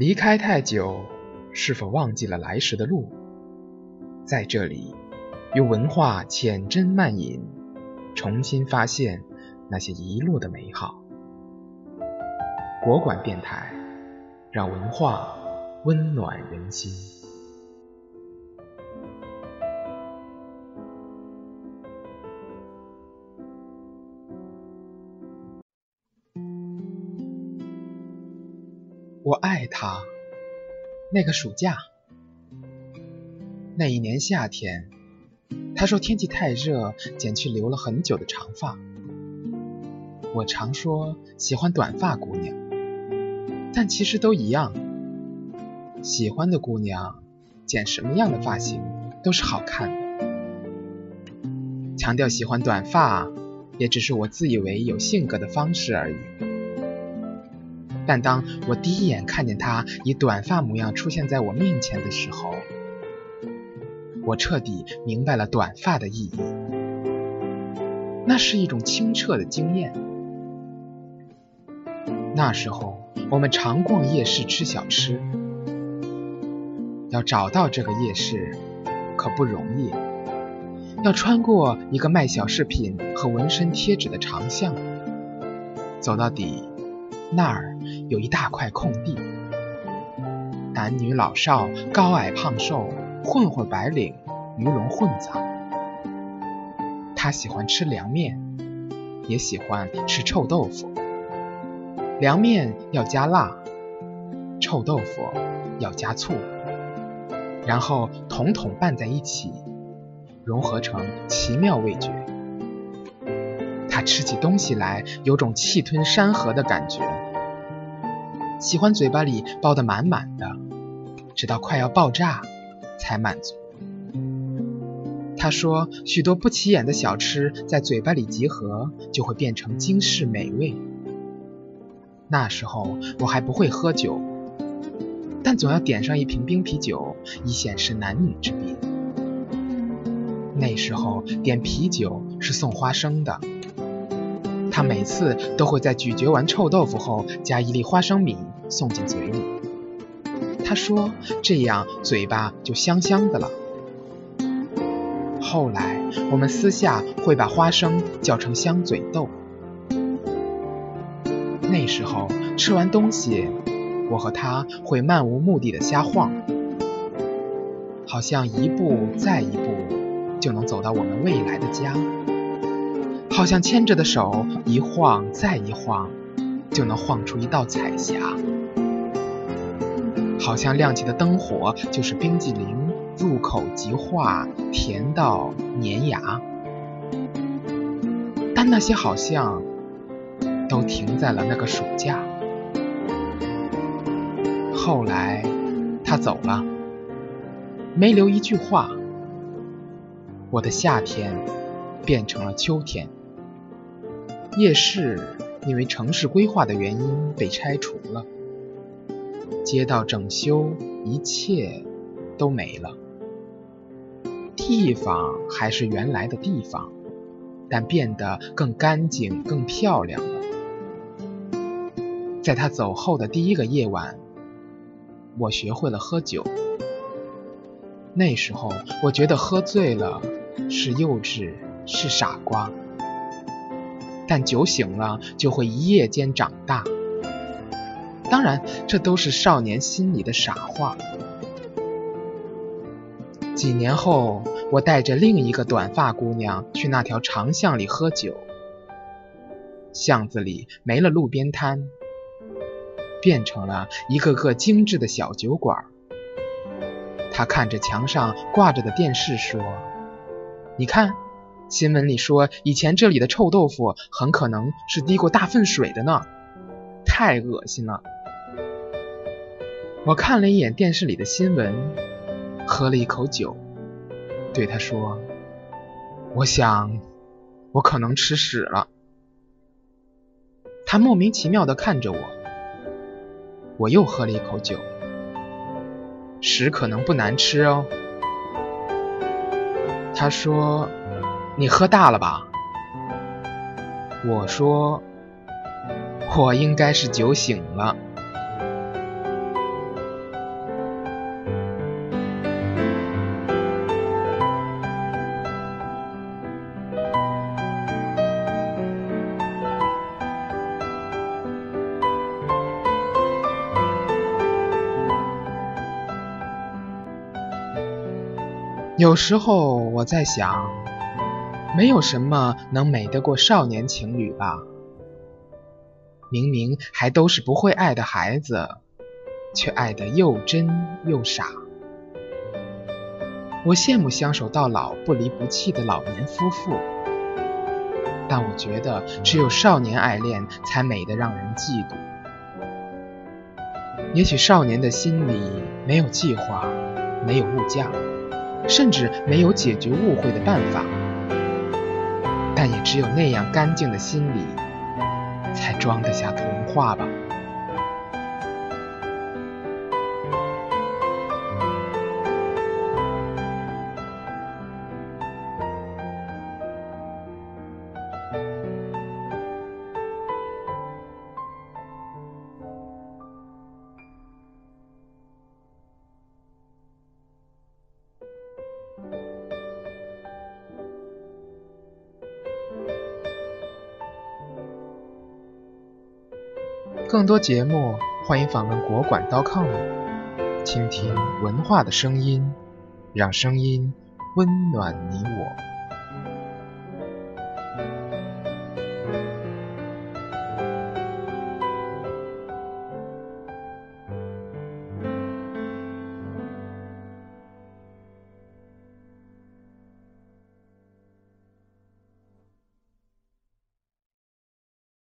离开太久，是否忘记了来时的路？在这里，用文化浅斟慢饮，重新发现那些遗落的美好。国馆电台，让文化温暖人心。我爱他。那个暑假，那一年夏天，他说天气太热，剪去留了很久的长发。我常说喜欢短发姑娘，但其实都一样。喜欢的姑娘，剪什么样的发型都是好看的。强调喜欢短发，也只是我自以为有性格的方式而已。但当我第一眼看见他以短发模样出现在我面前的时候，我彻底明白了短发的意义。那是一种清澈的经验。那时候我们常逛夜市吃小吃，要找到这个夜市可不容易，要穿过一个卖小饰品和纹身贴纸的长巷，走到底。那儿有一大块空地，男女老少、高矮胖瘦、混混白领、鱼龙混杂。他喜欢吃凉面，也喜欢吃臭豆腐。凉面要加辣，臭豆腐要加醋，然后统统拌在一起，融合成奇妙味觉。他吃起东西来有种气吞山河的感觉，喜欢嘴巴里包得满满的，直到快要爆炸才满足。他说，许多不起眼的小吃在嘴巴里集合，就会变成惊世美味。那时候我还不会喝酒，但总要点上一瓶冰啤酒，以显示男女之别。那时候点啤酒是送花生的。他每次都会在咀嚼完臭豆腐后，加一粒花生米送进嘴里。他说这样嘴巴就香香的了。后来我们私下会把花生叫成香嘴豆。那时候吃完东西，我和他会漫无目的的瞎晃，好像一步再一步就能走到我们未来的家。好像牵着的手一晃再一晃，就能晃出一道彩霞；好像亮起的灯火就是冰激凌，入口即化，甜到粘牙。但那些好像都停在了那个暑假。后来他走了，没留一句话。我的夏天变成了秋天。夜市因为城市规划的原因被拆除了，街道整修，一切都没了。地方还是原来的地方，但变得更干净、更漂亮了。在他走后的第一个夜晚，我学会了喝酒。那时候，我觉得喝醉了是幼稚，是傻瓜。但酒醒了就会一夜间长大，当然这都是少年心里的傻话。几年后，我带着另一个短发姑娘去那条长巷里喝酒，巷子里没了路边摊，变成了一个个精致的小酒馆。她看着墙上挂着的电视说：“你看。”新闻里说，以前这里的臭豆腐很可能是滴过大粪水的呢，太恶心了。我看了一眼电视里的新闻，喝了一口酒，对他说：“我想，我可能吃屎了。”他莫名其妙地看着我，我又喝了一口酒，屎可能不难吃哦。他说。你喝大了吧？我说我应该是酒醒了。有时候我在想没有什么能美得过少年情侣吧？明明还都是不会爱的孩子，却爱得又真又傻。我羡慕相守到老、不离不弃的老年夫妇，但我觉得只有少年爱恋才美得让人嫉妒。也许少年的心里没有计划，没有物价。甚至没有解决误会的办法，但也只有那样干净的心里，才装得下童话吧。更多节目，欢迎访问国馆 .com，倾听文化的声音，让声音温暖你我。